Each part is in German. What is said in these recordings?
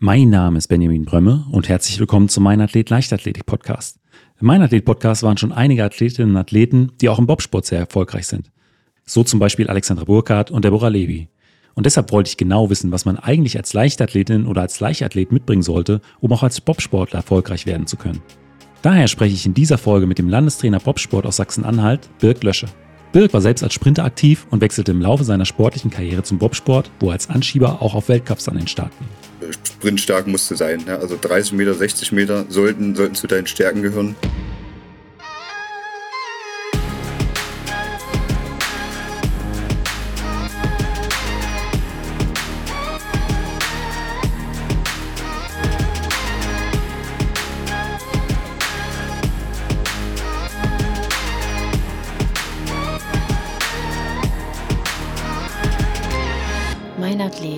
Mein Name ist Benjamin Brömme und herzlich willkommen zum Mein Athlet Leichtathletik Podcast. Im Mein Athlet Podcast waren schon einige Athletinnen und Athleten, die auch im Bobsport sehr erfolgreich sind. So zum Beispiel Alexandra Burkhardt und Deborah Levy. Und deshalb wollte ich genau wissen, was man eigentlich als Leichtathletin oder als Leichtathlet mitbringen sollte, um auch als Bobsportler erfolgreich werden zu können. Daher spreche ich in dieser Folge mit dem Landestrainer Bobsport aus Sachsen-Anhalt, Birk Lösche. Birk war selbst als Sprinter aktiv und wechselte im Laufe seiner sportlichen Karriere zum Bobsport, wo er als Anschieber auch auf Weltcups an den Start ging. Sprintstark musst du sein. Ja? Also 30 Meter, 60 Meter sollten, sollten zu deinen Stärken gehören.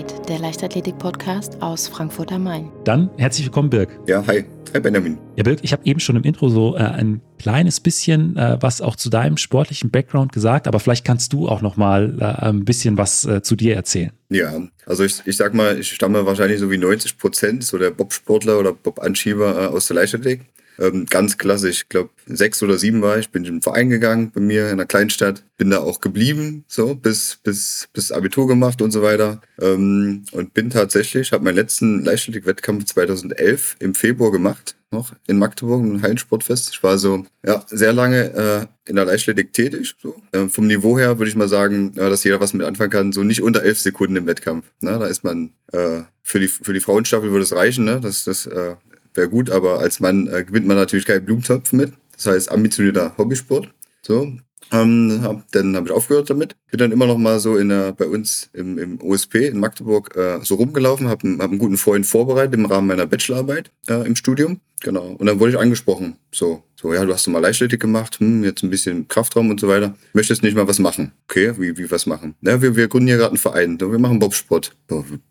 Athlet, der Leichtathletik-Podcast aus Frankfurt am Main. Dann herzlich willkommen, Birk. Ja, hi. Hi, Benjamin. Ja, Birk, ich habe eben schon im Intro so äh, ein kleines bisschen äh, was auch zu deinem sportlichen Background gesagt, aber vielleicht kannst du auch noch mal äh, ein bisschen was äh, zu dir erzählen. Ja, also ich, ich sag mal, ich stamme wahrscheinlich so wie 90 Prozent so der Bobsportler oder Bob-Anschieber äh, aus der Leichtathletik. Ähm, ganz klassisch, ich glaube sechs oder sieben war ich, bin in den Verein gegangen bei mir in einer Kleinstadt, bin da auch geblieben, so bis bis bis Abitur gemacht und so weiter ähm, und bin tatsächlich, habe meinen letzten Leichtathletik-Wettkampf 2011 im Februar gemacht, noch in Magdeburg im Hallensportfest. Ich war so ja sehr lange äh, in der Leichtathletik tätig. So. Äh, vom Niveau her würde ich mal sagen, ja, dass jeder was mit anfangen kann, so nicht unter elf Sekunden im Wettkampf. Ne? Da ist man äh, für die für die Frauenstaffel würde es reichen, ne? Das das äh, wäre gut, aber als Mann äh, gewinnt man natürlich keinen Blumentopf mit. Das heißt, ambitionierter Hobbysport. So. Ähm, hab, dann habe ich aufgehört damit. Bin dann immer noch mal so in der, bei uns im, im OSP in Magdeburg äh, so rumgelaufen, habe hab einen guten Freund vorbereitet im Rahmen meiner Bachelorarbeit äh, im Studium. Genau. Und dann wurde ich angesprochen. So, so, ja, du hast doch mal Leichtathletik gemacht, hm, jetzt ein bisschen Kraftraum und so weiter. Möchtest nicht mal was machen? Okay, wie, wie was machen? Ja, wir, wir gründen hier gerade einen Verein. Wir machen Bobsport.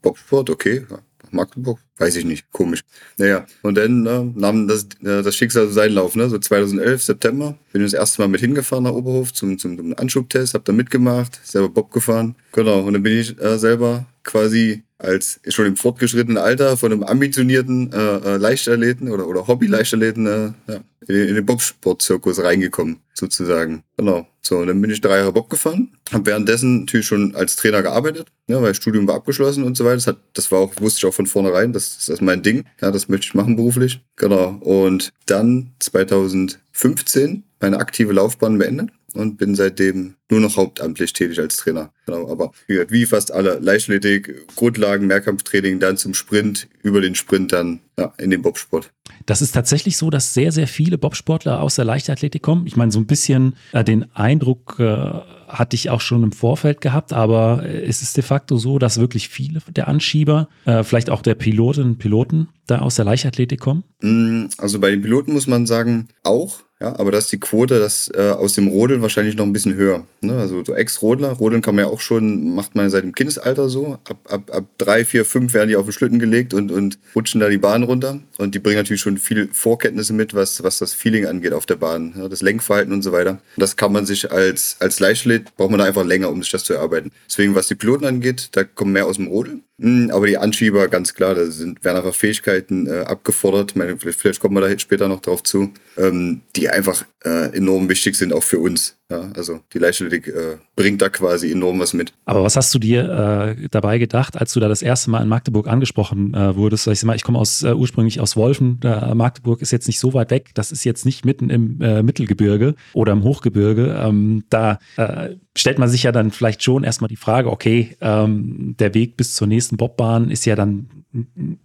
Bobsport, okay. Magdeburg? Weiß ich nicht, komisch. Naja, und dann ne, nahm das, äh, das Schicksal seinen Lauf. Ne? So 2011, September, bin ich das erste Mal mit hingefahren nach Oberhof zum, zum, zum Anschubtest, hab da mitgemacht, selber Bob gefahren. Genau, und dann bin ich äh, selber quasi als schon im fortgeschrittenen Alter von einem ambitionierten äh, äh, Leichtathleten oder, oder Hobby-Leichtathleten äh, ja, in, in den Bobsport-Zirkus reingekommen, sozusagen. Genau. So, und dann bin ich drei Jahre Bob gefahren, habe währenddessen natürlich schon als Trainer gearbeitet, ja, weil das Studium war abgeschlossen und so weiter. Das, hat, das war auch, wusste ich auch von vornherein, das, das ist mein Ding. Ja, das möchte ich machen beruflich. Genau. Und dann 2015 meine aktive Laufbahn beendet und bin seitdem nur noch hauptamtlich tätig als Trainer. Genau, aber wie fast alle Leichtathletik, Grundlagen, Mehrkampftraining, dann zum Sprint, über den Sprint dann ja, in den Bobsport. Das ist tatsächlich so, dass sehr, sehr viele Bobsportler aus der Leichtathletik kommen. Ich meine, so ein bisschen äh, den Eindruck äh, hatte ich auch schon im Vorfeld gehabt, aber äh, es ist de facto so, dass wirklich viele der Anschieber, äh, vielleicht auch der Pilotinnen und Piloten, da aus der Leichtathletik kommen? Mm, also bei den Piloten muss man sagen, auch. Ja, aber dass die Quote das äh, aus dem Rodeln wahrscheinlich noch ein bisschen höher. Ne? Also so Ex-Rodler, Rodeln kann man ja auch schon, macht man seit dem Kindesalter so. Ab, ab, ab drei, vier, fünf werden die auf den Schlitten gelegt und, und rutschen da die Bahn runter. Und die bringen natürlich schon viel Vorkenntnisse mit, was, was das Feeling angeht auf der Bahn, ja, das Lenkverhalten und so weiter. Das kann man sich als, als Leichtathlet, braucht man da einfach länger, um sich das zu erarbeiten. Deswegen, was die Piloten angeht, da kommen mehr aus dem Rodeln. Hm, aber die Anschieber, ganz klar, da sind, werden einfach Fähigkeiten äh, abgefordert. Meine, vielleicht, vielleicht kommen wir da später noch drauf zu, ähm, die einfach äh, enorm wichtig sind, auch für uns. Ja, also die Leichtathletik äh, bringt da quasi enorm was mit. Aber was hast du dir äh, dabei gedacht, als du da das erste Mal in Magdeburg angesprochen äh, wurdest? Ich, ich komme aus, äh, ursprünglich aus Wolfen. Magdeburg ist jetzt nicht so weit weg. Das ist jetzt nicht mitten im äh, Mittelgebirge oder im Hochgebirge. Ähm, da äh, stellt man sich ja dann vielleicht schon erstmal die Frage, okay, ähm, der Weg bis zur nächsten Bobbahn ist ja dann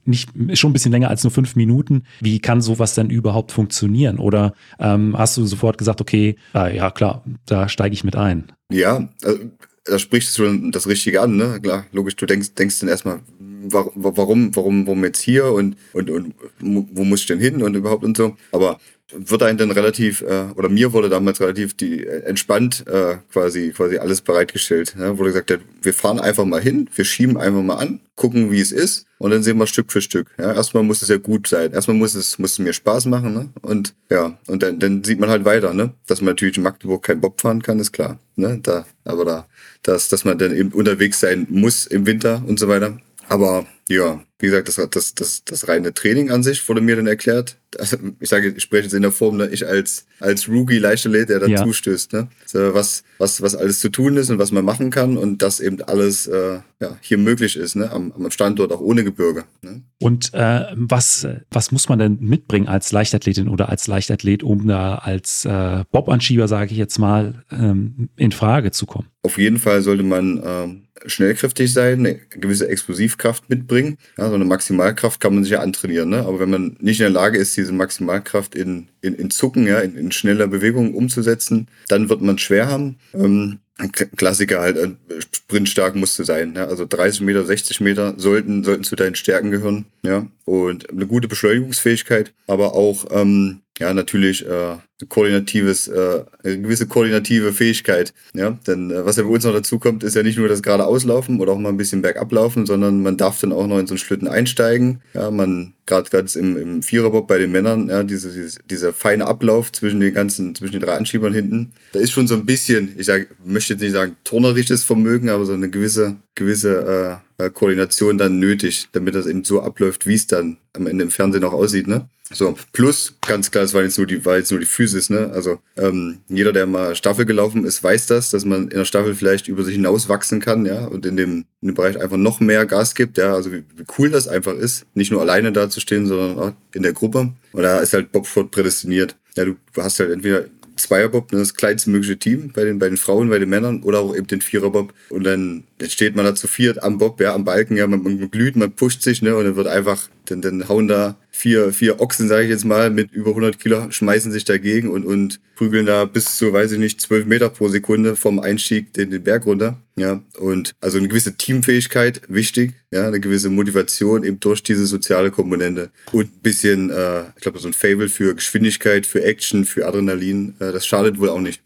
nicht schon ein bisschen länger als nur fünf Minuten. Wie kann sowas denn überhaupt funktionieren? Oder ähm, hast du sofort gesagt, okay, äh, ja klar, da steige ich mit ein? Ja, also, da sprichst du schon das Richtige an, ne? Klar, logisch, du denkst, denkst dann erstmal, warum, warum, warum jetzt hier und, und, und wo muss ich denn hin und überhaupt und so. Aber wird einem dann relativ, äh, oder mir wurde damals relativ die äh, entspannt äh, quasi, quasi alles bereitgestellt. Ja, wurde gesagt, wir fahren einfach mal hin, wir schieben einfach mal an, gucken, wie es ist und dann sehen wir Stück für Stück. Ja, erstmal muss es ja gut sein. Erstmal muss es, muss es mir Spaß machen, ne? Und ja, und dann, dann sieht man halt weiter, ne? Dass man natürlich in Magdeburg kein Bob fahren kann, ist klar. Ne? Da, aber da, dass, dass man dann eben unterwegs sein muss im Winter und so weiter. Aber Ja, wie gesagt, das, das, das, das reine Training an sich wurde mir dann erklärt. Also ich sage, ich spreche jetzt in der Form, ne, ich als, als Rookie Leichtathlet, der dazu ja. stößt, ne? So, was, was, was alles zu tun ist und was man machen kann und das eben alles äh, ja, hier möglich ist, ne? am, am Standort auch ohne Gebirge. Ne? Und äh, was, was muss man denn mitbringen als Leichtathletin oder als Leichtathlet, um da als äh, Bob-Anschieber, sage ich jetzt mal, ähm, in Frage zu kommen? Auf jeden Fall sollte man ähm, schnellkräftig sein, eine gewisse Explosivkraft mitbringen. Ja, so eine Maximalkraft kann man sich ja antrainieren. Ne? Aber wenn man nicht in der Lage ist, diese Maximalkraft in, in, in Zucken, ja, in, in schneller Bewegung umzusetzen, dann wird man schwer haben. Ähm, ein Klassiker halt, äh, sprintstark musst du sein. Ja? Also 30 Meter, 60 Meter sollten, sollten zu deinen Stärken gehören. Ja? Und eine gute Beschleunigungsfähigkeit, aber auch ähm, ja natürlich äh, koordinatives, äh, eine gewisse koordinative Fähigkeit. Ja, denn äh, was ja bei uns noch dazu kommt, ist ja nicht nur das gerade auslaufen oder auch mal ein bisschen bergab laufen, sondern man darf dann auch noch in so einen Schlitten einsteigen. Ja, man gerade ganz im, im Viererbob bei den Männern, ja, diese, diese, dieser feine Ablauf zwischen den ganzen, zwischen den drei Anschiebern hinten, da ist schon so ein bisschen, ich sag, möchte jetzt nicht sagen turnerisches Vermögen, aber so eine gewisse, gewisse äh, äh Koordination dann nötig, damit das eben so abläuft, wie es dann am Ende im Fernsehen auch aussieht, ne? So, plus, ganz klar, es war jetzt nur die, war jetzt nur die Physis, ne? Also ähm, jeder, der mal Staffel gelaufen ist, weiß das, dass man in der Staffel vielleicht über sich hinaus wachsen kann, ja, und in dem, in dem Bereich einfach noch mehr Gas gibt, ja, also wie, wie cool das einfach ist, nicht nur alleine da zu stehen, sondern auch in der Gruppe. Und da ist halt Bobsport prädestiniert. Ja, du hast halt entweder Zweierbob, ne, das kleinste mögliche Team bei den, bei den Frauen, bei den Männern oder auch eben den Viererbob. Und dann, dann steht man da zu viert am Bob, ja, am Balken, ja, man, man glüht, man pusht sich, ne, und dann wird einfach, dann, dann hauen da vier, vier Ochsen, sage ich jetzt mal, mit über 100 Kilo, schmeißen sich dagegen und, und prügeln da bis zu, weiß ich nicht, 12 Meter pro Sekunde vom Einstieg den, den Berg runter. Ja, und also eine gewisse Teamfähigkeit, wichtig, ja, eine gewisse Motivation eben durch diese soziale Komponente und ein bisschen, äh, ich glaube, so ein Fable für Geschwindigkeit, für Action, für Adrenalin, äh, das schadet wohl auch nicht.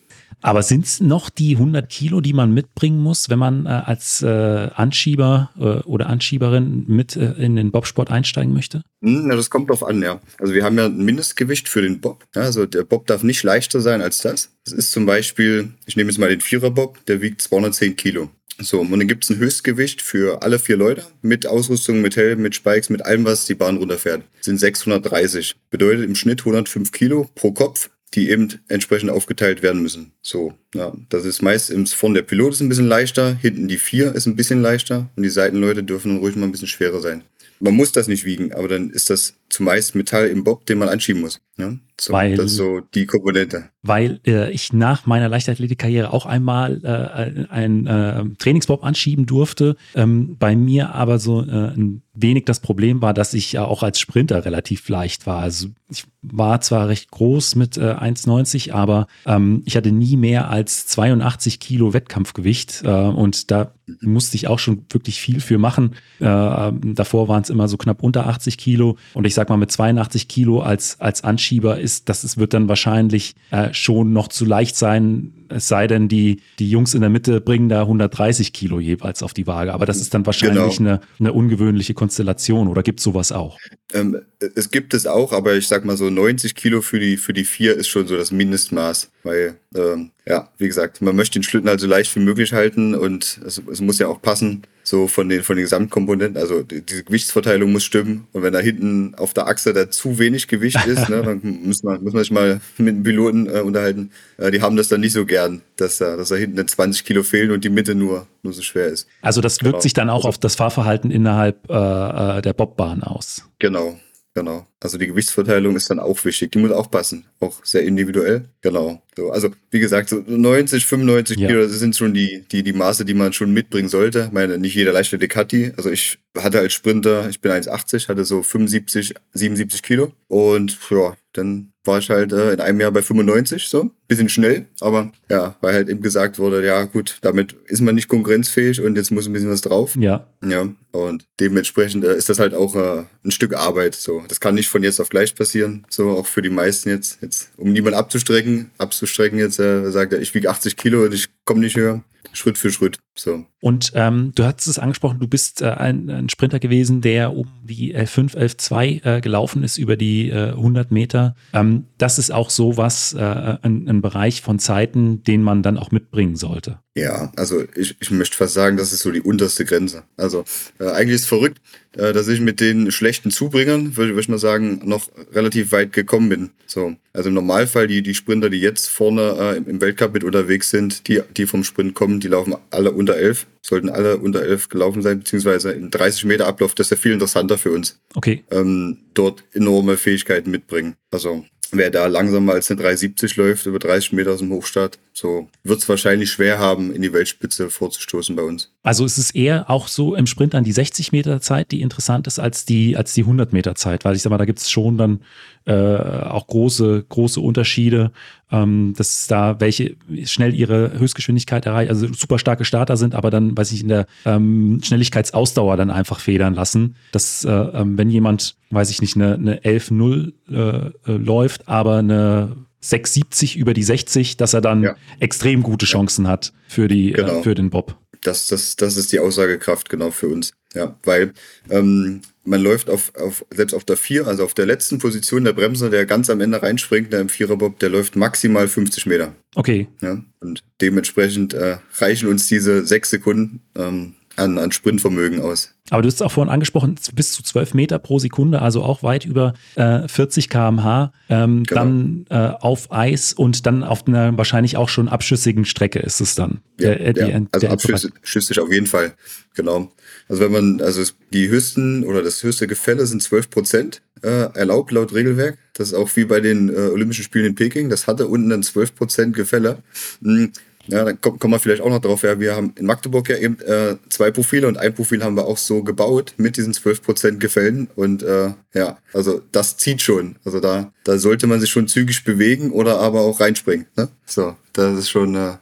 Aber sind es noch die 100 Kilo, die man mitbringen muss, wenn man äh, als äh, Anschieber äh, oder Anschieberin mit äh, in den Bobsport einsteigen möchte? Hm, ja, das kommt drauf an, ja. Also wir haben ja ein Mindestgewicht für den Bob. Ja, also der Bob darf nicht leichter sein als das. Das ist zum Beispiel, ich nehme jetzt mal den Vierer-Bob, der wiegt 210 Kilo. So, und dann gibt es ein Höchstgewicht für alle vier Leute mit Ausrüstung, mit Helm, mit Spikes, mit allem, was die Bahn runterfährt. Das sind 630. Bedeutet im Schnitt 105 Kilo pro Kopf die eben entsprechend aufgeteilt werden müssen. So, ja, das ist meist im, von der Pilot ist ein bisschen leichter, hinten die vier ist ein bisschen leichter und die Seitenleute dürfen dann ruhig mal ein bisschen schwerer sein. Man muss das nicht wiegen, aber dann ist das zumeist Metall im Bob, den man anschieben muss. Ja? So, weil, das ist so die Komponente. Weil äh, ich nach meiner Leichtathletikkarriere auch einmal äh, ein äh, Trainingsbob anschieben durfte. Ähm, bei mir aber so äh, ein wenig das Problem war, dass ich ja auch als Sprinter relativ leicht war. Also ich war zwar recht groß mit äh, 1,90, aber ähm, ich hatte nie mehr als 82 Kilo Wettkampfgewicht äh, und da musste ich auch schon wirklich viel für machen. Äh, davor waren es immer so knapp unter 80 Kilo und ich sag mal mit 82 Kilo als, als Anschieber ist, das ist, wird dann wahrscheinlich äh, schon noch zu leicht sein, es sei denn, die, die Jungs in der Mitte bringen da 130 Kilo jeweils auf die Waage. Aber das ist dann wahrscheinlich genau. eine, eine ungewöhnliche Konstellation oder gibt es sowas auch? Ähm, es gibt es auch, aber ich sag mal so 90 Kilo für die, für die vier ist schon so das Mindestmaß. Weil, ähm, ja, wie gesagt, man möchte den Schlitten halt so leicht wie möglich halten und es, es muss ja auch passen so von den, von den Gesamtkomponenten. Also die, diese Gewichtsverteilung muss stimmen. Und wenn da hinten auf der Achse da zu wenig Gewicht ist, ne, dann muss man, muss man sich mal mit dem Piloten äh, unterhalten. Äh, die haben das dann nicht so gern, dass da, dass da hinten 20 Kilo fehlen und die Mitte nur, nur so schwer ist. Also das wirkt genau. sich dann auch also, auf das Fahrverhalten innerhalb äh, äh der Bobbahn aus. Genau. Genau. Also die Gewichtsverteilung ist dann auch wichtig. Die muss auch passen. Auch sehr individuell. Genau. So, also wie gesagt, so 90, 95 ja. Kilo, das sind schon die, die, die Maße, die man schon mitbringen sollte. Ich meine, nicht jeder Leichtathlet hat die. Also ich hatte als Sprinter, ich bin 1,80, hatte so 75, 77 Kilo. Und ja, dann war ich halt äh, in einem Jahr bei 95, so. Bisschen schnell, aber ja, weil halt eben gesagt wurde, ja gut, damit ist man nicht konkurrenzfähig und jetzt muss ein bisschen was drauf. Ja. Ja, und dementsprechend äh, ist das halt auch äh, ein Stück Arbeit, so. Das kann nicht von jetzt auf gleich passieren, so auch für die meisten jetzt, jetzt um niemanden abzustrecken, abzustrecken jetzt, äh, sagt er, ich wiege 80 Kilo und ich komme nicht höher. Schritt für Schritt. So. Und ähm, du hast es angesprochen, du bist äh, ein, ein, Sprinter gewesen, der um die L5, L2 äh, gelaufen ist über die äh, 100 Meter. Ähm, das ist auch so was, äh, ein, ein, Bereich von Zeiten, den man dann auch mitbringen sollte. Ja, also ich, ich möchte fast sagen, das ist so die unterste Grenze. Also äh, eigentlich ist es verrückt, äh, dass ich mit den schlechten Zubringern, würde würd ich mal sagen, noch relativ weit gekommen bin. So, also im Normalfall die die Sprinter, die jetzt vorne im Weltcup mit unterwegs sind, die die vom Sprint kommen, die laufen alle unter 11 sollten alle unter 11 gelaufen sein, beziehungsweise in 30 Meter Ablauf. Das ist ja viel interessanter für uns. Okay. Ähm, dort enorme Fähigkeiten mitbringen. Also wer da langsamer als eine 370 läuft, über 30 Meter aus dem Hochstart, so wird es wahrscheinlich schwer haben, in die Weltspitze vorzustoßen bei uns. Also ist es eher auch so im Sprint an die 60 Meter Zeit, die interessant ist als die, als die 100 Meter Zeit, weil ich sag mal, da gibt es schon dann äh, auch große, große Unterschiede, ähm, dass da welche schnell ihre Höchstgeschwindigkeit erreichen, also super starke Starter sind, aber dann, weiß ich, in der ähm, Schnelligkeitsausdauer dann einfach federn lassen. Dass, äh, ähm, wenn jemand, weiß ich nicht, eine, eine 11-0 äh, äh, läuft, aber eine 670 über die 60, dass er dann ja. extrem gute Chancen hat für, die, äh, genau. äh, für den Bob. Das, das, das ist die Aussagekraft genau für uns. Ja, weil ähm, man läuft auf, auf, selbst auf der 4, also auf der letzten Position der Bremse, der ganz am Ende reinspringt, der im Viererbob, der läuft maximal 50 Meter. Okay. Ja, und dementsprechend äh, reichen uns diese sechs Sekunden ähm, an, an Sprintvermögen aus. Aber du hast es auch vorhin angesprochen, bis zu 12 Meter pro Sekunde, also auch weit über äh, 40 km/h, ähm, genau. dann äh, auf Eis und dann auf einer wahrscheinlich auch schon abschüssigen Strecke ist es dann. Ja, der, äh, ja. Die, also abschüssig auf jeden Fall, genau. Also wenn man, also die höchsten oder das höchste Gefälle sind 12 Prozent äh, erlaubt laut Regelwerk. Das ist auch wie bei den äh, Olympischen Spielen in Peking. Das hatte unten dann 12 Prozent Gefälle. Mhm. Ja, dann kommen wir vielleicht auch noch drauf. Ja, wir haben in Magdeburg ja eben äh, zwei Profile und ein Profil haben wir auch so gebaut mit diesen 12% Gefällen. Und äh, ja, also das zieht schon. Also da, da sollte man sich schon zügig bewegen oder aber auch reinspringen. Ne? So, das ist schon. Äh,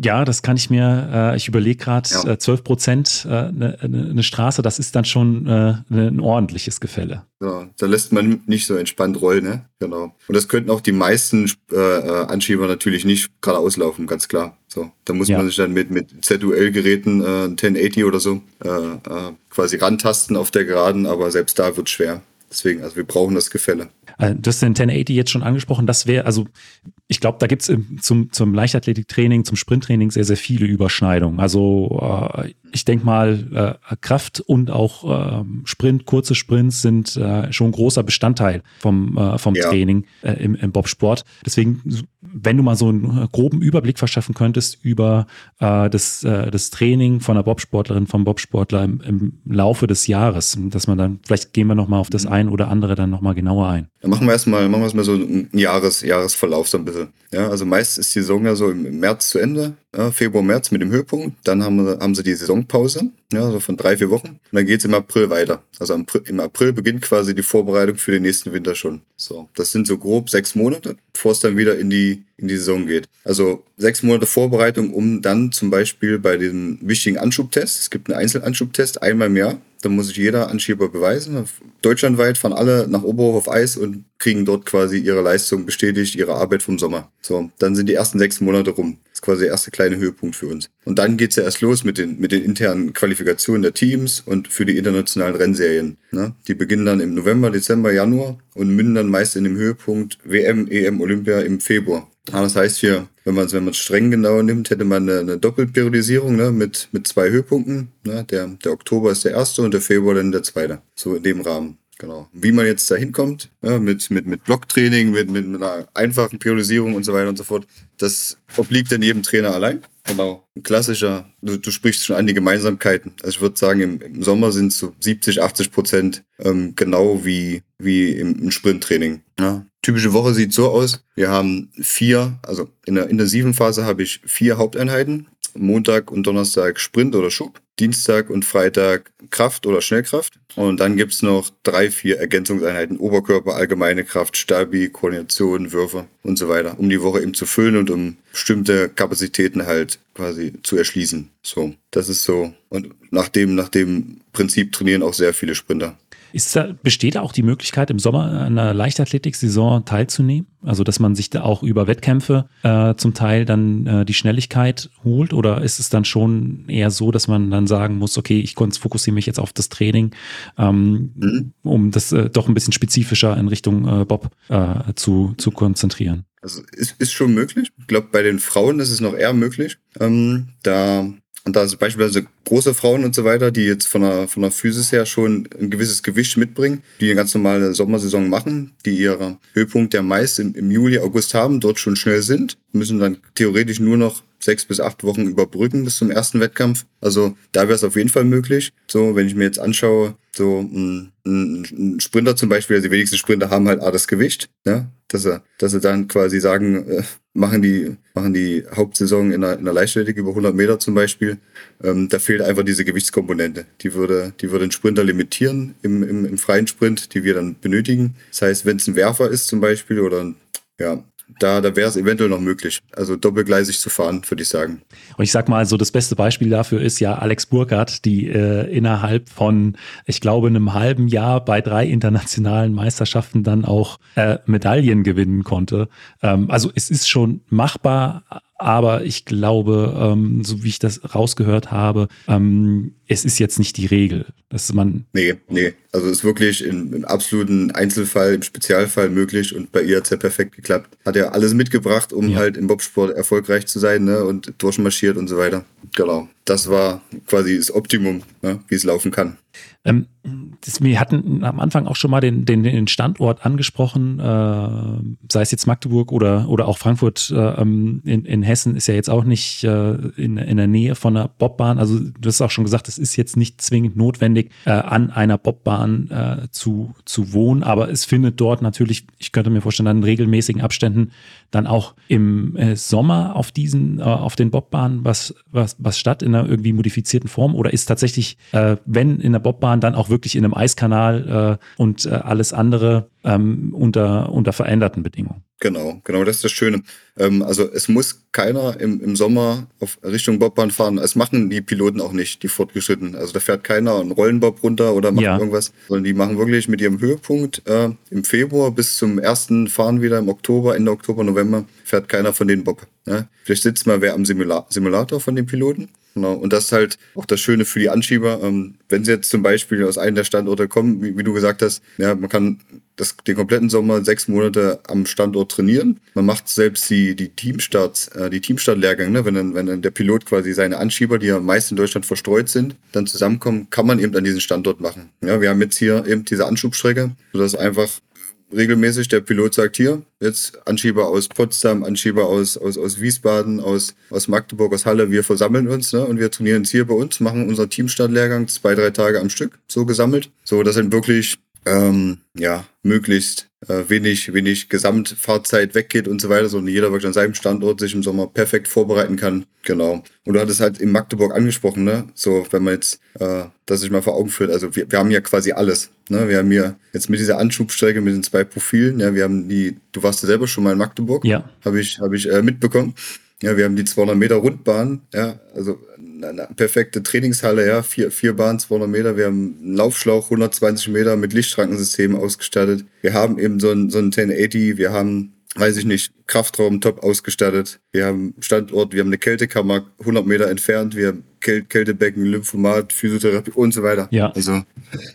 ja, das kann ich mir, äh, ich überlege gerade, ja. äh, 12 Prozent eine äh, ne, ne Straße, das ist dann schon äh, ne, ein ordentliches Gefälle. Ja, da lässt man nicht so entspannt rollen, ne? Genau. Und das könnten auch die meisten äh, äh Anschieber natürlich nicht gerade auslaufen, ganz klar. So, da muss ja. man sich dann mit, mit ZUL-Geräten, äh, 1080 oder so, quasi rantasten auf der Geraden, aber selbst da wird schwer. Deswegen, also wir brauchen das Gefälle. Äh, du hast den 1080 jetzt schon angesprochen. Das wäre, also ich glaube, da gibt es zum, zum Leichtathletiktraining, zum Sprinttraining sehr, sehr viele Überschneidungen. Also äh, ich denke mal, äh, Kraft und auch äh, Sprint, kurze Sprints sind äh, schon ein großer Bestandteil vom, äh, vom ja. Training im, im Bobsport. Deswegen, wenn du mal so einen groben Überblick verschaffen könntest über äh, das, äh, das Training von einer Bobsportlerin, vom Bobsportler im, im Laufe des Jahres, dass man dann, vielleicht gehen wir nochmal auf das mhm. ein oder andere dann nochmal genauer ein. Dann machen wir erstmal, machen wir erstmal so einen Jahres, Jahresverlauf so ein bisschen. Ja, also meist ist die Saison ja so im März zu Ende, ja, Februar, März mit dem Höhepunkt. Dann haben, haben sie die Saisonpause, ja, so von drei, vier Wochen. Und dann geht's im April weiter. Also im April beginnt quasi die Vorbereitung für den nächsten Winter schon. So, das sind so grob sechs Monate, bevor es dann wieder in die, in die Saison geht. Also sechs Monate Vorbereitung, um dann zum Beispiel bei dem wichtigen Anschubtest, es gibt einen Einzelanschubtest einmal im Jahr, da muss sich jeder Anschieber beweisen. Deutschlandweit fahren alle nach Oberhof auf Eis und kriegen dort quasi ihre Leistung bestätigt, ihre Arbeit vom Sommer. So, dann sind die ersten sechs Monate rum. Das ist quasi der erste kleine Höhepunkt für uns. Und dann geht's ja erst los mit den, mit den internen Qualifikationen der Teams und für die internationalen Rennserien. Ne? Die beginnen dann im November, Dezember, Januar und münden dann meist in dem Höhepunkt WM, EM, Olympia im Februar. Ja, das heißt hier, wenn man es wenn man streng genau nimmt, hätte man eine, eine Doppelperiodisierung ne, mit, mit zwei Höhepunkten. Ne? Der, der Oktober ist der erste und der Februar dann der zweite. So in dem Rahmen. Genau. Wie man jetzt da hinkommt, ja, mit, mit, mit Blocktraining, mit, mit, mit einer einfachen Priorisierung und so weiter und so fort, das obliegt dann jedem Trainer allein. Genau. Ein klassischer, du, du sprichst schon an die Gemeinsamkeiten. Also ich würde sagen, im, im Sommer sind es so 70, 80 Prozent ähm, genau wie, wie im, im Sprinttraining. Ja. Typische Woche sieht so aus. Wir haben vier, also in der intensiven Phase habe ich vier Haupteinheiten. Montag und Donnerstag Sprint oder Schub, Dienstag und Freitag Kraft oder Schnellkraft. Und dann gibt's noch drei, vier Ergänzungseinheiten, Oberkörper, allgemeine Kraft, Stabi, Koordination, Würfe und so weiter, um die Woche eben zu füllen und um bestimmte Kapazitäten halt quasi zu erschließen. So, das ist so. Und nach dem, nach dem Prinzip trainieren auch sehr viele Sprinter. Ist da, besteht da auch die Möglichkeit, im Sommer an einer Leichtathletik-Saison teilzunehmen? Also, dass man sich da auch über Wettkämpfe äh, zum Teil dann äh, die Schnelligkeit holt? Oder ist es dann schon eher so, dass man dann sagen muss, okay, ich fokussiere mich jetzt auf das Training, ähm, mhm. um das äh, doch ein bisschen spezifischer in Richtung äh, Bob äh, zu, zu konzentrieren? Also ist, ist schon möglich. Ich glaube, bei den Frauen ist es noch eher möglich. Ähm, da und da sind beispielsweise große Frauen und so weiter, die jetzt von der, von der Physis her schon ein gewisses Gewicht mitbringen, die eine ganz normale Sommersaison machen, die ihre Höhepunkt ja meist im, im Juli, August haben, dort schon schnell sind, müssen dann theoretisch nur noch sechs bis acht Wochen überbrücken bis zum ersten Wettkampf. Also da wäre es auf jeden Fall möglich. So, wenn ich mir jetzt anschaue, so ein, ein Sprinter zum Beispiel, also die wenigsten Sprinter haben halt A das Gewicht, ja, dass sie, dass sie dann quasi sagen, äh, machen die, machen die Hauptsaison in der, in der Leichtathletik über 100 Meter zum Beispiel. Ähm, da fehlt einfach diese Gewichtskomponente. Die würde, die würde den Sprinter limitieren im, im, im freien Sprint, die wir dann benötigen. Das heißt, wenn es ein Werfer ist zum Beispiel oder ein, ja, da, da wäre es eventuell noch möglich. Also doppelgleisig zu fahren, würde ich sagen. Und ich sag mal, so das beste Beispiel dafür ist ja Alex Burkhardt, die äh, innerhalb von, ich glaube, einem halben Jahr bei drei internationalen Meisterschaften dann auch äh, Medaillen gewinnen konnte. Ähm, also es ist schon machbar, aber ich glaube, ähm, so wie ich das rausgehört habe, ähm, es ist jetzt nicht die Regel, dass man. Nee, nee. Also ist wirklich im, im, absoluten Einzelfall, im Spezialfall möglich und bei ihr hat es ja perfekt geklappt. Hat ja alles mitgebracht, um ja. halt im Bobsport erfolgreich zu sein ne? und durchmarschiert und so weiter. Genau. Das war quasi das Optimum, ne? wie es laufen kann. Ähm, das, wir hatten am Anfang auch schon mal den, den, den Standort angesprochen, äh, sei es jetzt Magdeburg oder, oder auch Frankfurt äh, ähm, in, in Hessen ist ja jetzt auch nicht äh, in, in der Nähe von einer Bobbahn. Also du hast auch schon gesagt, es ist jetzt nicht zwingend notwendig, äh, an einer Bobbahn äh, zu, zu wohnen, aber es findet dort natürlich, ich könnte mir vorstellen, dann in regelmäßigen Abständen dann auch im äh, Sommer auf diesen, auf den Bobbahnen was, was, was statt in einer irgendwie modifizierten Form oder ist tatsächlich, wenn in der Bobbahn dann auch wirklich in einem Eiskanal äh, und äh, alles andere ähm, unter, unter veränderten Bedingungen. Genau, genau, das ist das Schöne. Ähm, also es muss keiner im, im Sommer auf Richtung Bobbahn fahren. Es machen die Piloten auch nicht, die fortgeschritten. Also da fährt keiner einen Rollenbob runter oder macht ja. irgendwas, sondern die machen wirklich mit ihrem Höhepunkt äh, im Februar bis zum ersten Fahren wieder im Oktober, Ende Oktober, November, fährt keiner von denen Bob. Ne? Vielleicht sitzt mal wer am Simula Simulator von den Piloten Genau. Und das ist halt auch das Schöne für die Anschieber. Ähm, wenn sie jetzt zum Beispiel aus einem der Standorte kommen, wie, wie du gesagt hast, ja, man kann das, den kompletten Sommer sechs Monate am Standort trainieren. Man macht selbst die, die Teamstarts, äh, die Teamstartlehrgänge, ne? wenn, dann, wenn dann der Pilot quasi seine Anschieber, die ja meist in Deutschland verstreut sind, dann zusammenkommen, kann man eben an diesen Standort machen. Ja, wir haben jetzt hier eben diese Anschubstrecke, sodass einfach regelmäßig der Pilot sagt, hier, jetzt Anschieber aus Potsdam, Anschieber aus, aus, aus Wiesbaden, aus, aus Magdeburg, aus Halle, wir versammeln uns ne, und wir trainieren jetzt hier bei uns, machen unseren Teamstartlehrgang zwei, drei Tage am Stück, so gesammelt. So, das sind wirklich ähm, ja, möglichst äh, wenig, wenig Gesamtfahrzeit weggeht und so weiter, sondern jeder wirklich an seinem Standort sich im Sommer perfekt vorbereiten kann. Genau. Und du hattest halt in Magdeburg angesprochen, ne? So, wenn man jetzt äh, das sich mal vor Augen führt, also wir, wir haben ja quasi alles. Ne? Wir haben hier jetzt mit dieser Anschubstrecke, mit den zwei Profilen, ja, wir haben die, du warst ja selber schon mal in Magdeburg, ja. habe ich, hab ich äh, mitbekommen. Ja, wir haben die 200 Meter Rundbahn, ja, also eine perfekte Trainingshalle, ja, vier, vier Bahnen, 200 Meter. Wir haben einen Laufschlauch, 120 Meter mit Lichtschrankensystem ausgestattet. Wir haben eben so ein, so ein 1080, wir haben weiß ich nicht, Kraftraum top ausgestattet. Wir haben Standort, wir haben eine Kältekammer 100 Meter entfernt, wir haben Käl Kältebecken, Lymphomat, Physiotherapie und so weiter. Ja. Also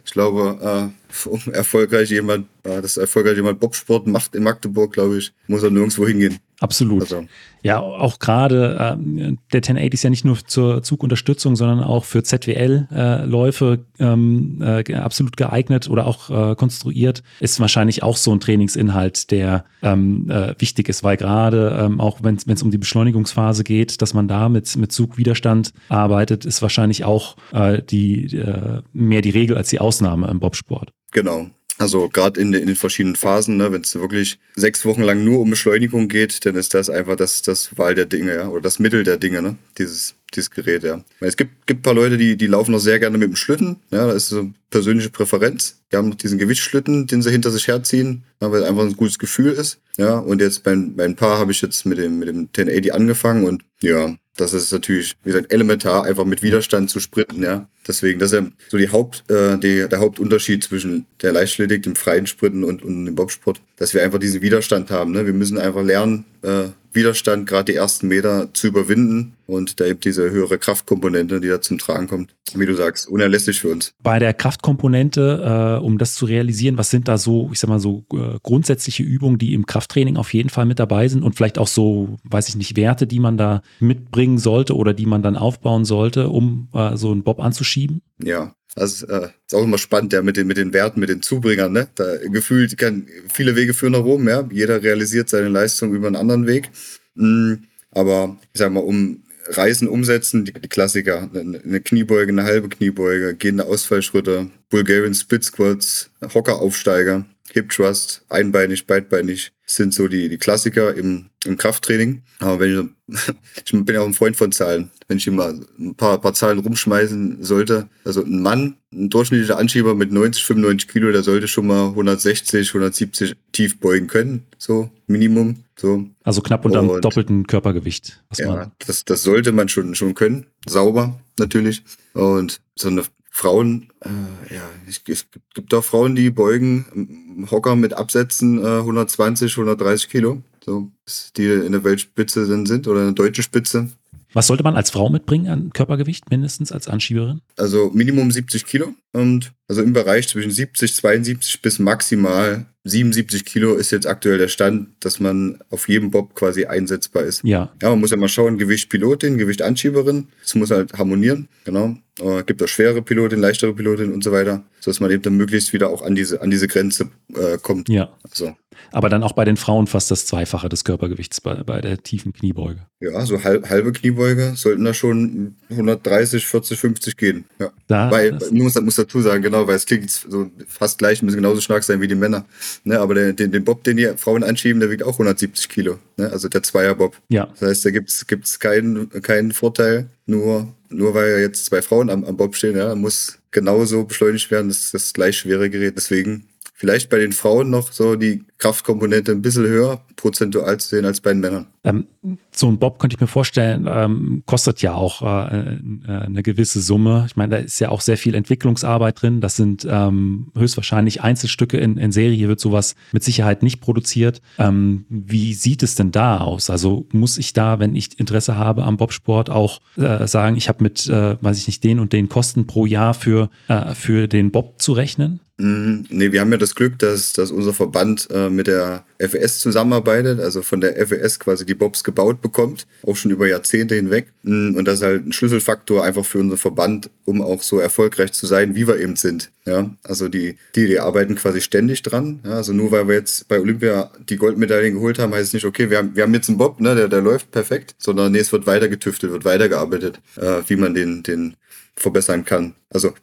ich glaube, äh, um erfolgreich jemand, äh, dass erfolgreich jemand Bobsport macht in Magdeburg, glaube ich, muss er nirgendwo hingehen. Absolut. Also. Ja, auch gerade äh, der 1080 ist ja nicht nur zur Zugunterstützung, sondern auch für ZWL-Läufe äh, ähm, äh, absolut geeignet oder auch äh, konstruiert. Ist wahrscheinlich auch so ein Trainingsinhalt, der ähm, äh, wichtig ist, weil gerade ähm, auch wenn es um die Beschleunigungsphase geht, dass man da mit, mit Zugwiderstand arbeitet, ist wahrscheinlich auch äh, die äh, mehr die Regel als die Ausnahme im Bobsport. Genau. Also gerade in, in, den verschiedenen Phasen, ne, wenn es wirklich sechs Wochen lang nur um Beschleunigung geht, dann ist das einfach das, das Wahl der Dinge, ja, oder das Mittel der Dinge, ne, dieses, dieses Gerät, ja. Es gibt, gibt paar Leute, die, die laufen noch sehr gerne mit dem Schlitten, ja, das ist so persönliche Präferenz. Die haben noch diesen Gewichtsschlitten, den sie hinter sich herziehen, ja, weil einfach ein gutes Gefühl ist, ja. Und jetzt bei, bei ein paar habe ich jetzt mit dem, mit dem 1080 angefangen und ja, das ist natürlich, wie gesagt, elementar, einfach mit Widerstand zu sprinten, ja. Deswegen, das ist ja so die Haupt, äh, die, der Hauptunterschied zwischen der Leichtathletik, dem freien Sprinten und, und dem Bobsport, dass wir einfach diesen Widerstand haben. Ne? Wir müssen einfach lernen, äh, Widerstand gerade die ersten Meter zu überwinden und da eben diese höhere Kraftkomponente, die da zum Tragen kommt, wie du sagst, unerlässlich für uns. Bei der Kraftkomponente, äh, um das zu realisieren, was sind da so, ich sag mal so äh, grundsätzliche Übungen, die im Krafttraining auf jeden Fall mit dabei sind und vielleicht auch so, weiß ich nicht, Werte, die man da mitbringen sollte oder die man dann aufbauen sollte, um äh, so einen Bob anzuschieben? Ja, das äh, ist auch immer spannend, ja, mit den, mit den Werten, mit den Zubringern, ne? Da gefühlt kann viele Wege führen nach oben, ja. Jeder realisiert seine Leistung über einen anderen Weg. Mhm. Aber ich sag mal, um Reisen umsetzen, die, die Klassiker, eine, eine Kniebeuge, eine halbe Kniebeuge, gehende Ausfallschritte, Bulgarian Split Squats, Hockeraufsteiger, Hip Thrust, einbeinig, beidbeinig, sind so die, die Klassiker im, im Krafttraining. Aber wenn ich, ich bin ja auch ein Freund von Zahlen. Wenn ich mal ein paar, paar Zahlen rumschmeißen sollte, also ein Mann, ein durchschnittlicher Anschieber mit 90, 95 Kilo, der sollte schon mal 160, 170 tief beugen können, so Minimum. So. Also knapp unter dem doppelten Körpergewicht. ja, das, das sollte man schon, schon können. Sauber natürlich. Und so eine Frauen, äh, ja, es gibt auch Frauen, die beugen Hocker mit Absätzen äh, 120, 130 Kilo, so die in der Weltspitze sind oder in der deutschen Spitze. Was sollte man als Frau mitbringen an Körpergewicht, mindestens als Anschieberin? Also Minimum 70 Kilo und also im Bereich zwischen 70, 72 bis maximal 77 Kilo ist jetzt aktuell der Stand, dass man auf jedem Bob quasi einsetzbar ist. Ja. Ja, man muss ja mal schauen, Gewicht Pilotin, Gewicht Anschieberin. Das muss halt harmonieren, genau. Äh, gibt auch schwere Pilotin, leichtere Pilotin und so weiter, sodass man eben dann möglichst wieder auch an diese, an diese Grenze äh, kommt. Ja. So. Aber dann auch bei den Frauen fast das Zweifache des Körpergewichts bei, bei der tiefen Kniebeuge. Ja, so halb, halbe Kniebeuge sollten da schon 130, 40, 50 gehen. Ja. Da, weil, muss, muss dazu sagen, genau, weil es klingt so fast gleich, müssen genauso stark sein wie die Männer. Ne, aber der, den, den Bob, den die Frauen anschieben, der wiegt auch 170 Kilo. Ne, also der Zweier-Bob. Ja. Das heißt, da gibt es keinen, keinen Vorteil, nur, nur weil jetzt zwei Frauen am, am Bob stehen, ja, muss genauso beschleunigt werden, das ist das gleich schwere Gerät. Deswegen vielleicht bei den Frauen noch so die Kraftkomponente ein bisschen höher prozentual zu sehen als bei den Männern. Ähm, so ein Bob könnte ich mir vorstellen, ähm, kostet ja auch äh, äh, eine gewisse Summe. Ich meine, da ist ja auch sehr viel Entwicklungsarbeit drin. Das sind ähm, höchstwahrscheinlich Einzelstücke in, in Serie, wird sowas mit Sicherheit nicht produziert. Ähm, wie sieht es denn da aus? Also muss ich da, wenn ich Interesse habe am Bobsport, auch äh, sagen, ich habe mit, äh, weiß ich nicht, den und den Kosten pro Jahr für, äh, für den Bob zu rechnen? Mm, nee, wir haben ja das Glück, dass, dass unser Verband äh, mit der FES zusammenarbeitet, also von der FES quasi die Bobs gebaut bekommt, auch schon über Jahrzehnte hinweg. Mm, und das ist halt ein Schlüsselfaktor einfach für unseren Verband, um auch so erfolgreich zu sein, wie wir eben sind. Ja, also die, die, die arbeiten quasi ständig dran. Ja, also nur weil wir jetzt bei Olympia die Goldmedaillen geholt haben, heißt es nicht, okay, wir haben, wir haben jetzt einen Bob, ne, der, der läuft perfekt, sondern nee, es wird weiter getüftelt, wird weitergearbeitet, äh, wie man den, den verbessern kann. Also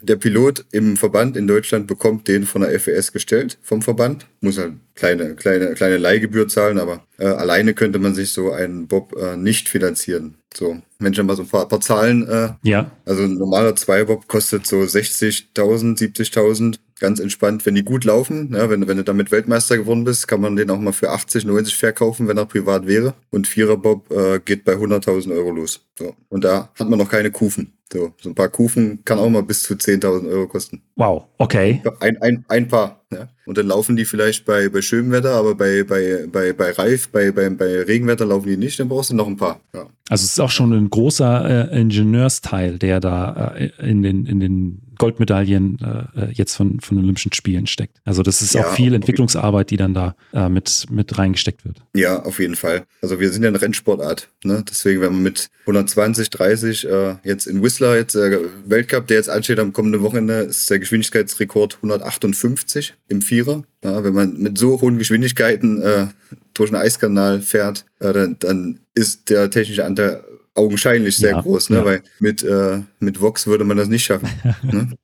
der Pilot im Verband in Deutschland bekommt den von der FES gestellt, vom Verband. Muss halt kleine, kleine, kleine Leihgebühr zahlen, aber äh, alleine könnte man sich so einen Bob äh, nicht finanzieren. So, wenn ich mal so ein paar, paar Zahlen. Äh, ja. Also ein normaler Zweibob kostet so 60.000, 70.000 ganz entspannt, wenn die gut laufen. Ja, wenn, wenn du damit Weltmeister geworden bist, kann man den auch mal für 80, 90 verkaufen, wenn er privat wäre. Und Viererbob äh, geht bei 100.000 Euro los. So. Und da hat man noch keine Kufen. So, so ein paar Kufen kann auch mal bis zu 10.000 Euro kosten. Wow, okay. Ein, ein, ein paar. Ja. Und dann laufen die vielleicht bei, bei schönem Wetter, aber bei, bei, bei, bei Reif, bei, bei, bei Regenwetter laufen die nicht, dann brauchst du noch ein paar. Ja. Also es ist auch schon ein großer äh, Ingenieursteil, der da äh, in, den, in den Goldmedaillen äh, jetzt von, von Olympischen Spielen steckt. Also das ist ja, auch viel Entwicklungsarbeit, die dann da äh, mit, mit reingesteckt wird. Ja, auf jeden Fall. Also wir sind ja eine Rennsportart. Ne? Deswegen, wenn man mit 120, 30 äh, jetzt in Whistler, jetzt äh, Weltcup, der jetzt ansteht am kommenden Wochenende, ist der Geschwindigkeitsrekord 158 im Vierer. Ja, wenn man mit so hohen Geschwindigkeiten äh, durch einen Eiskanal fährt, äh, dann, dann ist der technische Anteil augenscheinlich sehr ja, groß, ne? Ja. weil mit, äh, mit Vox würde man das nicht schaffen. ne?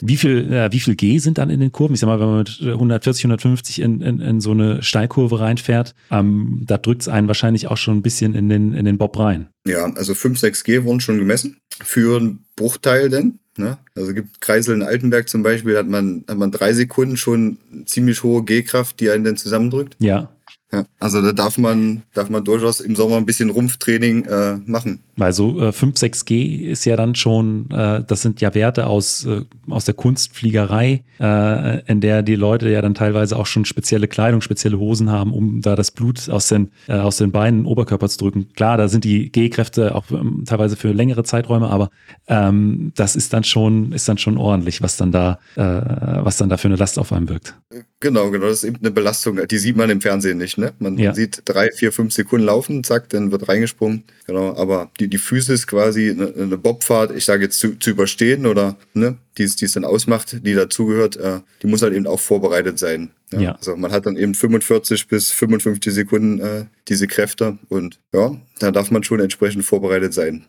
Wie viel, äh, wie viel G sind dann in den Kurven? Ich sag mal, wenn man mit 140, 150 in, in, in so eine Steilkurve reinfährt, ähm, da drückt es einen wahrscheinlich auch schon ein bisschen in den, in den Bob rein. Ja, also 5, 6 G wurden schon gemessen. Für einen Bruchteil denn. Ne? Also gibt Kreisel in Altenberg zum Beispiel, hat man, hat man drei Sekunden schon ziemlich hohe G-Kraft, die einen dann zusammendrückt. Ja. Ja, also da darf man, darf man durchaus im Sommer ein bisschen Rumpftraining äh, machen. Weil so äh, 5, 6G ist ja dann schon, äh, das sind ja Werte aus, äh, aus der Kunstfliegerei, äh, in der die Leute ja dann teilweise auch schon spezielle Kleidung, spezielle Hosen haben, um da das Blut aus den, äh, aus den Beinen, Oberkörper zu drücken. Klar, da sind die G-Kräfte auch ähm, teilweise für längere Zeiträume, aber ähm, das ist dann schon, ist dann schon ordentlich, was dann da, äh, was dann da für eine Last auf einem wirkt. Genau, genau, das ist eben eine Belastung, die sieht man im Fernsehen nicht, ne? Man ja. sieht drei, vier, fünf Sekunden laufen, zack, dann wird reingesprungen. Genau, aber die, die Physis quasi, eine, eine Bobfahrt, ich sage jetzt zu, zu überstehen oder ne, die es dann ausmacht, die dazugehört, äh, die muss halt eben auch vorbereitet sein. Ja? ja? Also man hat dann eben 45 bis 55 Sekunden äh, diese Kräfte und ja, da darf man schon entsprechend vorbereitet sein.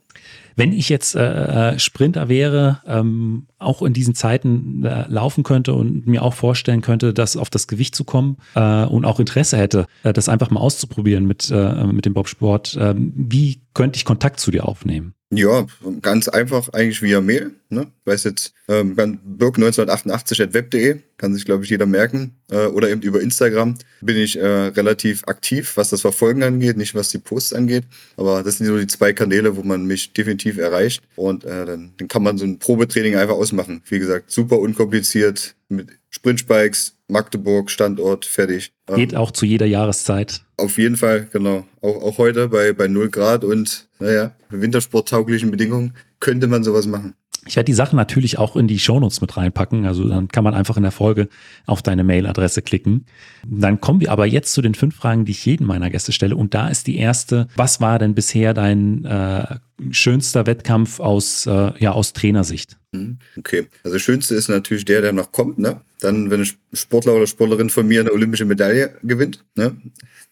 Wenn ich jetzt äh, äh, Sprinter wäre, ähm, auch in diesen Zeiten äh, laufen könnte und mir auch vorstellen könnte, das auf das Gewicht zu kommen äh, und auch Interesse hätte, äh, das einfach mal auszuprobieren mit, äh, mit dem Bobsport, äh, wie könnte ich Kontakt zu dir aufnehmen? Ja, ganz einfach eigentlich via Mail. Ne? Weiß jetzt, ähm, birk1988.web.de, kann sich, glaube ich, jeder merken. Äh, oder eben über Instagram bin ich äh, relativ aktiv, was das Verfolgen angeht, nicht was die Posts angeht. Aber das sind so die zwei Kanäle, wo man mich definitiv erreicht. Und äh, dann, dann kann man so ein Probetraining einfach ausmachen. Wie gesagt, super unkompliziert mit Sprintspikes, Magdeburg, Standort, fertig. Geht auch zu jeder Jahreszeit. Auf jeden Fall, genau. Auch, auch heute bei, bei 0 Grad und, naja, wintersporttauglichen Bedingungen könnte man sowas machen. Ich werde die Sachen natürlich auch in die Shownotes mit reinpacken. Also dann kann man einfach in der Folge auf deine Mailadresse klicken. Dann kommen wir aber jetzt zu den fünf Fragen, die ich jedem meiner Gäste stelle. Und da ist die erste, was war denn bisher dein äh, schönster Wettkampf aus, äh, ja, aus Trainersicht? Mhm. Okay, also schönste ist natürlich der, der noch kommt. Ne? Dann, wenn ein Sportler oder Sportlerin von mir eine olympische Medaille gewinnt. Ne?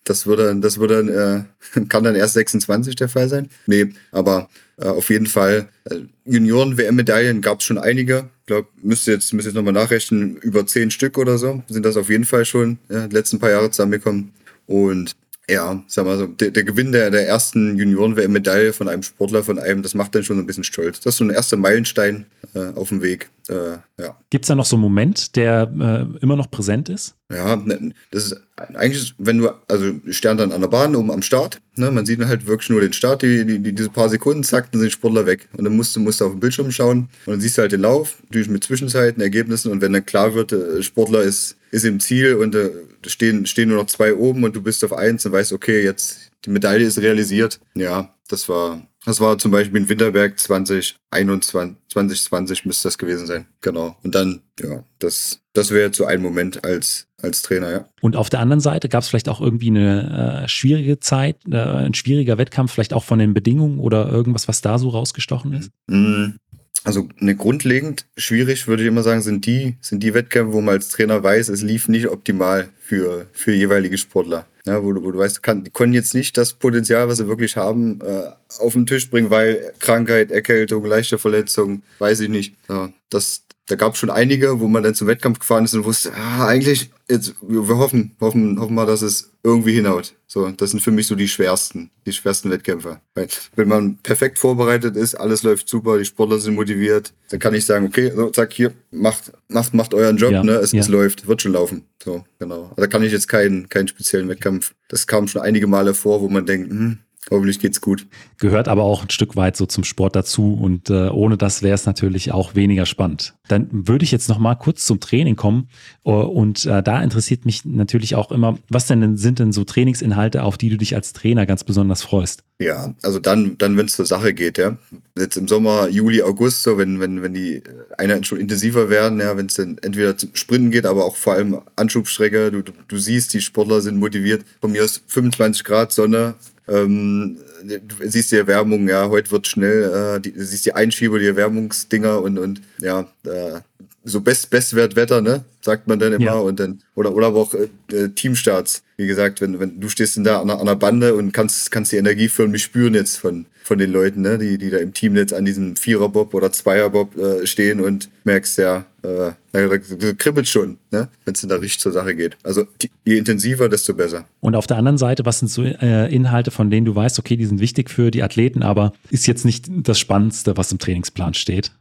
Das würde, das würde, äh, kann dann erst 26 der Fall sein. Nee, aber äh, auf jeden Fall äh, Junioren-WM-Medaillen gab es schon einige. Ich glaube, müsste jetzt, müsste jetzt nochmal nachrechnen, über zehn Stück oder so sind das auf jeden Fall schon ja, die letzten paar Jahre zusammengekommen. Und ja, sag mal so, der, der Gewinn der, der ersten Junioren-WM-Medaille von einem Sportler, von einem, das macht dann schon ein bisschen stolz. Das ist so ein erster Meilenstein äh, auf dem Weg. Äh, ja. Gibt es da noch so einen Moment, der äh, immer noch präsent ist? Ja, ne, das ist eigentlich, wenn du, also Stern dann an der Bahn oben am Start, ne, man sieht halt wirklich nur den Start, die, die, diese paar Sekunden, zack, dann sind Sportler weg. Und dann musst du, musst du auf den Bildschirm schauen und dann siehst du halt den Lauf, natürlich mit Zwischenzeiten, Ergebnissen und wenn dann klar wird, der Sportler ist, ist im Ziel und äh, stehen, stehen nur noch zwei oben und du bist auf eins und weißt, okay, jetzt die Medaille ist realisiert. Ja, das war, das war zum Beispiel in Winterberg 2021, 2020 müsste das gewesen sein. Genau. Und dann, ja, das, das wäre jetzt so ein Moment als, als Trainer, ja. Und auf der anderen Seite gab es vielleicht auch irgendwie eine äh, schwierige Zeit, äh, ein schwieriger Wettkampf, vielleicht auch von den Bedingungen oder irgendwas, was da so rausgestochen ist? Mhm. Also eine grundlegend schwierig, würde ich immer sagen, sind die, sind die Wettkämpfe, wo man als Trainer weiß, es lief nicht optimal für, für jeweilige Sportler. Ja, wo, du, wo du weißt, kann, die können jetzt nicht das Potenzial, was sie wirklich haben, äh, auf den Tisch bringen, weil Krankheit, Erkältung, leichte Verletzung, weiß ich nicht. Ja, das, da gab es schon einige, wo man dann zum Wettkampf gefahren ist und wusste, ah, eigentlich, jetzt, wir hoffen, hoffen, hoffen mal, dass es irgendwie hinhaut. So, das sind für mich so die schwersten, die schwersten Wettkämpfe. Weil, wenn man perfekt vorbereitet ist, alles läuft super, die Sportler sind motiviert, dann kann ich sagen, okay, so, zack, hier, macht, macht, macht euren Job, ja, ne, es, ja. es läuft, wird schon laufen. So, genau. Da kann ich jetzt keinen, keinen speziellen Wettkampf. Das kam schon einige Male vor, wo man denkt, hm, Hoffentlich geht's gut. Gehört aber auch ein Stück weit so zum Sport dazu und äh, ohne das wäre es natürlich auch weniger spannend. Dann würde ich jetzt noch mal kurz zum Training kommen uh, und äh, da interessiert mich natürlich auch immer, was denn sind denn so Trainingsinhalte, auf die du dich als Trainer ganz besonders freust? Ja, also dann, dann wenn es zur Sache geht, ja. Jetzt im Sommer, Juli, August, so wenn, wenn, wenn die Einheiten schon intensiver werden, ja, wenn es dann entweder zum Sprinten geht, aber auch vor allem Anschubstrecke, du, du, du siehst, die Sportler sind motiviert. Von mir aus 25 Grad Sonne, ähm, du siehst die Erwärmung, ja, heute wird schnell, äh, die, du siehst die Einschieber, die Erwärmungsdinger und, und ja, äh, so Best, Bestwertwetter, ne? Sagt man dann immer. Ja. Und dann, oder, oder aber auch äh, Teamstarts. Wie gesagt, wenn, wenn du stehst da an, an der Bande und kannst, kannst die Energie förmlich spüren jetzt von, von den Leuten, ne? die, die da im Team jetzt an diesem Viererbob oder Zweierbob äh, stehen und merkst ja, äh, da kribbelt schon, ne? wenn es in der Richtung zur Sache geht. Also die, je intensiver, desto besser. Und auf der anderen Seite, was sind so äh, Inhalte, von denen du weißt, okay, die sind wichtig für die Athleten, aber ist jetzt nicht das Spannendste, was im Trainingsplan steht?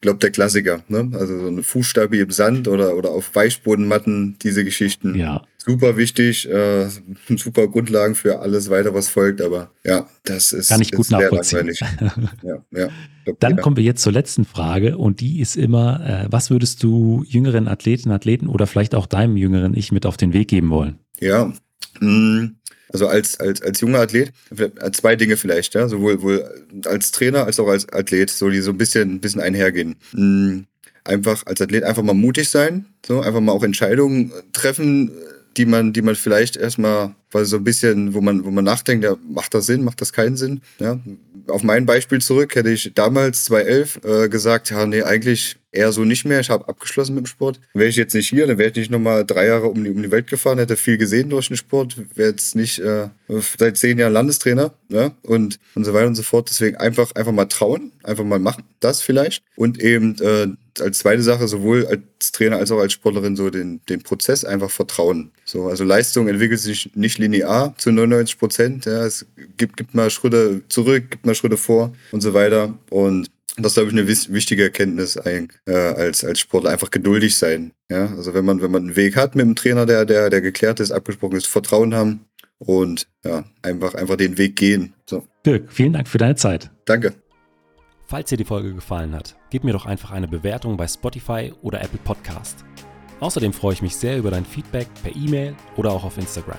Glaube, der Klassiker. Ne? Also so eine Fußstabi im Sand oder, oder auf Weichbodenmatten, diese Geschichten. Ja. Super wichtig, äh, super Grundlagen für alles weiter, was folgt. Aber ja, das ist, Kann ich gut nachvollziehen. ja, ja. Glaub, Dann jeder. kommen wir jetzt zur letzten Frage und die ist immer, äh, was würdest du jüngeren Athletinnen, Athleten oder vielleicht auch deinem jüngeren Ich mit auf den Weg geben wollen? Ja, mh, also als, als, als junger Athlet, äh, zwei Dinge vielleicht, ja, sowohl wohl als Trainer als auch als Athlet, so die so ein bisschen, ein bisschen einhergehen. Mh, Einfach als Athlet einfach mal mutig sein, so einfach mal auch Entscheidungen treffen, die man, die man vielleicht erstmal, weil so ein bisschen, wo man, wo man nachdenkt, ja, macht das Sinn, macht das keinen Sinn, ja. Auf mein Beispiel zurück hätte ich damals 2011 äh, gesagt, ja, nee, eigentlich eher so nicht mehr. Ich habe abgeschlossen mit dem Sport. Wäre ich jetzt nicht hier, dann wäre ich nicht nochmal drei Jahre um die, um die Welt gefahren, hätte viel gesehen durch den Sport, wäre jetzt nicht äh, seit zehn Jahren Landestrainer ja, und, und so weiter und so fort. Deswegen einfach, einfach mal trauen, einfach mal machen, das vielleicht. Und eben äh, als zweite Sache, sowohl als Trainer als auch als Sportlerin, so den, den Prozess einfach vertrauen. So, also Leistung entwickelt sich nicht linear zu 99 Prozent. Ja, es gibt, gibt mal Schritte zurück, gibt mal Schritte vor und so weiter. Und das ist, glaube ich, eine wichtige Erkenntnis äh, als, als Sportler. Einfach geduldig sein. Ja? Also wenn man, wenn man einen Weg hat mit dem Trainer, der, der, der geklärt ist, abgesprochen ist, Vertrauen haben und ja, einfach, einfach den Weg gehen. So. Dirk, vielen Dank für deine Zeit. Danke. Falls dir die Folge gefallen hat, gib mir doch einfach eine Bewertung bei Spotify oder Apple Podcast. Außerdem freue ich mich sehr über dein Feedback per E-Mail oder auch auf Instagram.